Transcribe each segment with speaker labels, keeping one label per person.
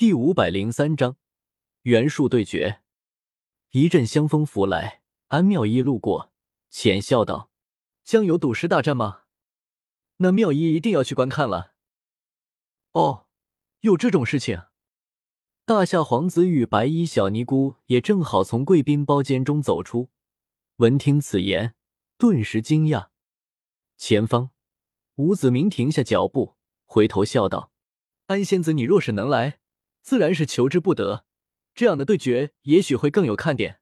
Speaker 1: 第五百零三章元术对决。一阵香风拂来，安妙一路过，浅笑道：“将有赌石大战吗？那妙一一定要去观看了。”哦，有这种事情。大夏皇子与白衣小尼姑也正好从贵宾包间中走出，闻听此言，顿时惊讶。前方，吴子明停下脚步，回头笑道：“安仙子，你若是能来。”自然是求之不得，这样的对决也许会更有看点。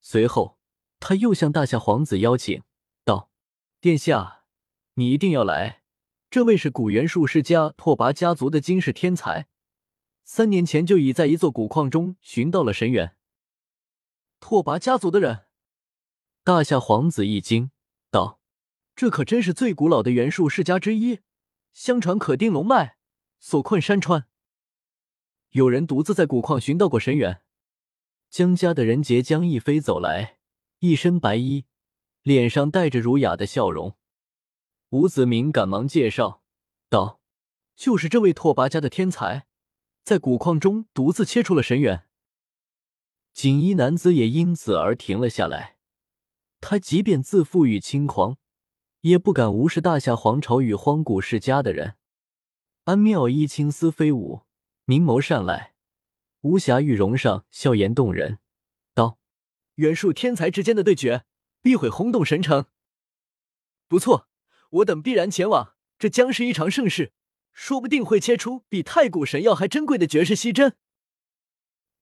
Speaker 1: 随后，他又向大夏皇子邀请道：“殿下，你一定要来。这位是古元术世家拓跋家族的惊世天才，三年前就已在一座古矿中寻到了神元。”拓跋家族的人，大夏皇子一惊，道：“这可真是最古老的元术世家之一，相传可定龙脉，所困山川。”有人独自在古矿寻到过神元。江家的人杰江逸飞走来，一身白衣，脸上带着儒雅的笑容。吴子明赶忙介绍道：“就是这位拓跋家的天才，在古矿中独自切出了神元。”锦衣男子也因此而停了下来。他即便自负与轻狂，也不敢无视大夏皇朝与荒古世家的人。安妙一青丝飞舞。明眸善睐，无暇玉容上笑颜动人，道：“元术天才之间的对决，必会轰动神城。不错，我等必然前往，这将是一场盛事，说不定会切出比太古神药还珍贵的绝世稀珍。”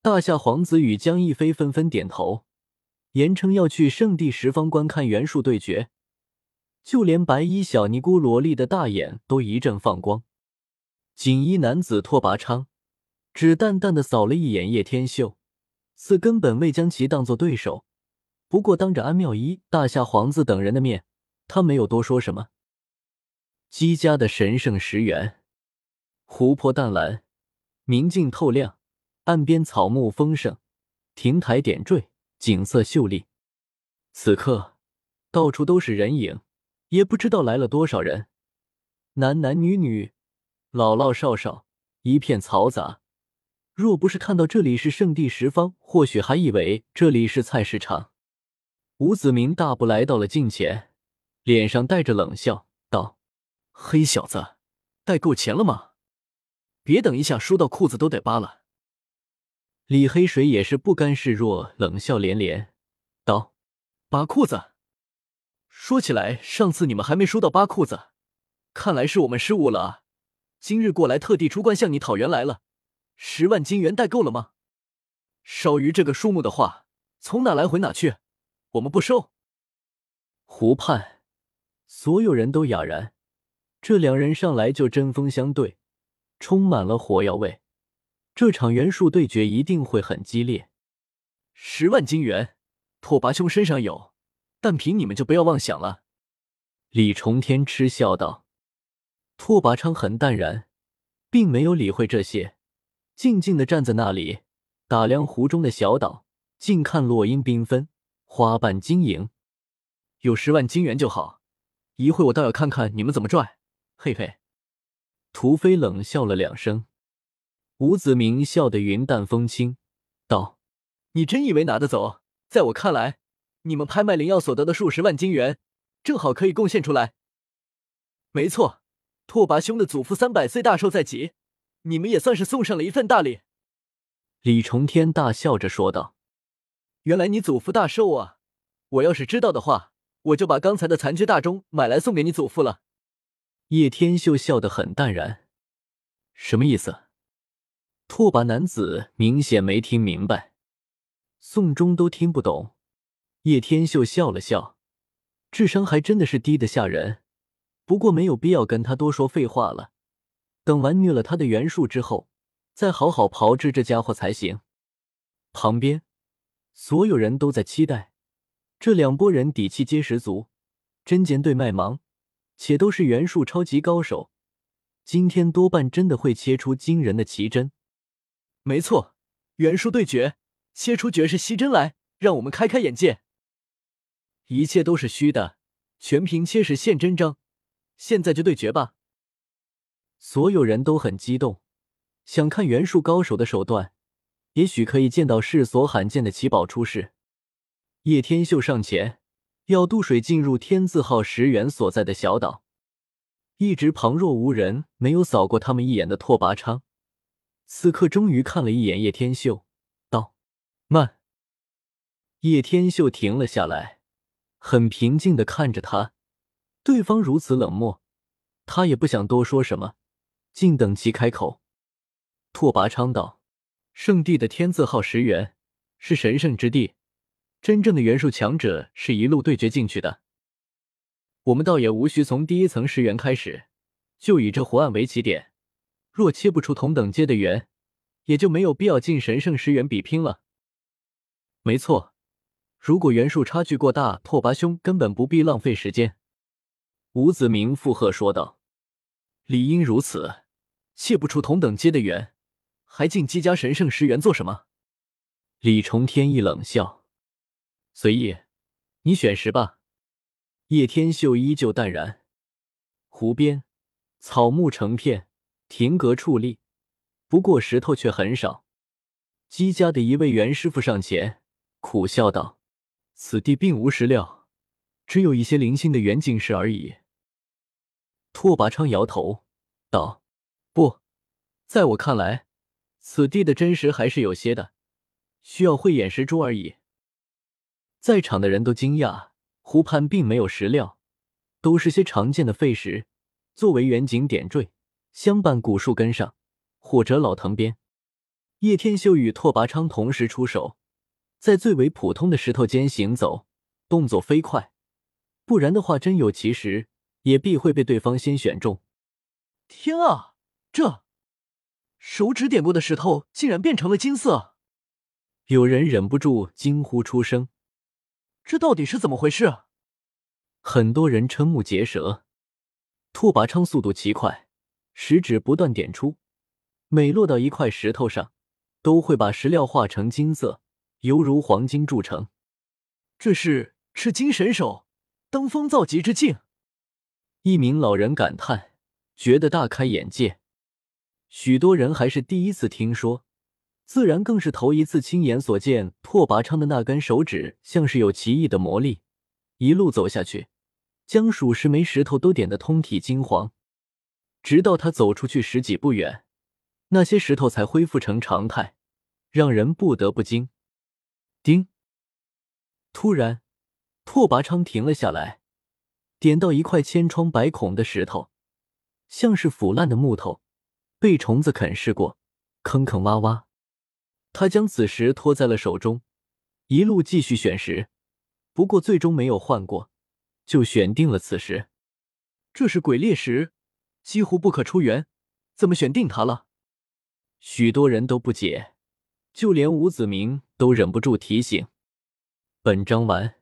Speaker 1: 大夏皇子与江逸飞纷纷点头，言称要去圣地十方观看元术对决。就连白衣小尼姑萝莉的大眼都一阵放光。锦衣男子拓跋昌。只淡淡的扫了一眼叶天秀，似根本未将其当做对手。不过当着安妙一、大夏皇子等人的面，他没有多说什么。姬家的神圣石原，湖泊淡蓝，明净透亮，岸边草木丰盛，亭台点缀，景色秀丽。此刻到处都是人影，也不知道来了多少人，男男女女，老老少少，一片嘈杂。若不是看到这里是圣地十方，或许还以为这里是菜市场。吴子明大步来到了近前，脸上带着冷笑，道：“黑小子，带够钱了吗？别等一下输到裤子都得扒了。”李黑水也是不甘示弱，冷笑连连，道：“扒裤子？说起来，上次你们还没输到扒裤子，看来是我们失误了！今日过来特地出关向你讨缘来了。”十万金元带够了吗？少于这个数目的话，从哪来回哪去，我们不收。湖畔，所有人都哑然。这两人上来就针锋相对，充满了火药味。这场元术对决一定会很激烈。十万金元，拓跋兄身上有，但凭你们就不要妄想了。李重天嗤笑道。拓跋昌很淡然，并没有理会这些。静静的站在那里，打量湖中的小岛，近看落英缤纷，花瓣晶莹。有十万金元就好，一会我倒要看看你们怎么拽。嘿嘿，屠飞冷笑了两声。吴子明笑得云淡风轻，道：“你真以为拿得走？在我看来，你们拍卖灵药所得的数十万金元，正好可以贡献出来。没错，拓跋兄的祖父三百岁大寿在即。”你们也算是送上了一份大礼。”李重天大笑着说道，“原来你祖父大寿啊！我要是知道的话，我就把刚才的残缺大钟买来送给你祖父了。”叶天秀笑得很淡然，“什么意思？”拓跋男子明显没听明白，宋钟都听不懂。叶天秀笑了笑，智商还真的是低的吓人。不过没有必要跟他多说废话了。等完虐了他的元术之后，再好好炮制这家伙才行。旁边所有人都在期待，这两拨人底气皆十足，针尖对麦芒，且都是元术超级高手。今天多半真的会切出惊人的奇珍。没错，元术对决，切出绝世稀珍来，让我们开开眼界。一切都是虚的，全凭切实现真章。现在就对决吧。所有人都很激动，想看袁术高手的手段，也许可以见到世所罕见的奇宝出世。叶天秀上前要渡水进入天字号石原所在的小岛，一直旁若无人、没有扫过他们一眼的拓跋昌，此刻终于看了一眼叶天秀，道：“慢。”叶天秀停了下来，很平静的看着他。对方如此冷漠，他也不想多说什么，静等其开口。拓跋昌道：“圣地的天字号石原是神圣之地，真正的元术强者是一路对决进去的。我们倒也无需从第一层石原开始，就以这湖岸为起点。若切不出同等阶的缘，也就没有必要进神圣石原比拼了。没错。”如果元术差距过大，拓跋兄根本不必浪费时间。”吴子明附和说道，“理应如此，切不出同等阶的元，还进姬家神圣石园做什么？”李重天一冷笑，“随意，你选石吧。”叶天秀依旧淡然。湖边草木成片，亭阁矗立，不过石头却很少。姬家的一位袁师傅上前，苦笑道。此地并无石料，只有一些零星的远景石而已。拓跋昌摇头道：“不，在我看来，此地的真实还是有些的，需要慧眼识珠而已。”在场的人都惊讶，湖畔并没有石料，都是些常见的废石，作为远景点缀，相伴古树根上或者老藤边。叶天秀与拓跋昌同时出手。在最为普通的石头间行走，动作飞快，不然的话，真有其时，也必会被对方先选中。
Speaker 2: 天啊，这手指点过的石头竟然变成了金色！
Speaker 1: 有人忍不住惊呼出声：“
Speaker 2: 这到底是怎么回事？”
Speaker 1: 很多人瞠目结舌。拓跋昌速度奇快，食指不断点出，每落到一块石头上，都会把石料化成金色。犹如黄金铸成，
Speaker 2: 这是赤金神手，登峰造极之境。
Speaker 1: 一名老人感叹，觉得大开眼界。许多人还是第一次听说，自然更是头一次亲眼所见。拓跋昌的那根手指像是有奇异的魔力，一路走下去，将数十枚石头都点得通体金黄，直到他走出去十几步远，那些石头才恢复成常态，让人不得不惊。叮！突然，拓跋昌停了下来，点到一块千疮百孔的石头，像是腐烂的木头，被虫子啃噬过，坑坑洼洼。他将此石托在了手中，一路继续选石，不过最终没有换过，就选定了此石。
Speaker 2: 这是鬼猎石，几乎不可出原，怎么选定它了？
Speaker 1: 许多人都不解。就连吴子明都忍不住提醒：“本章完。”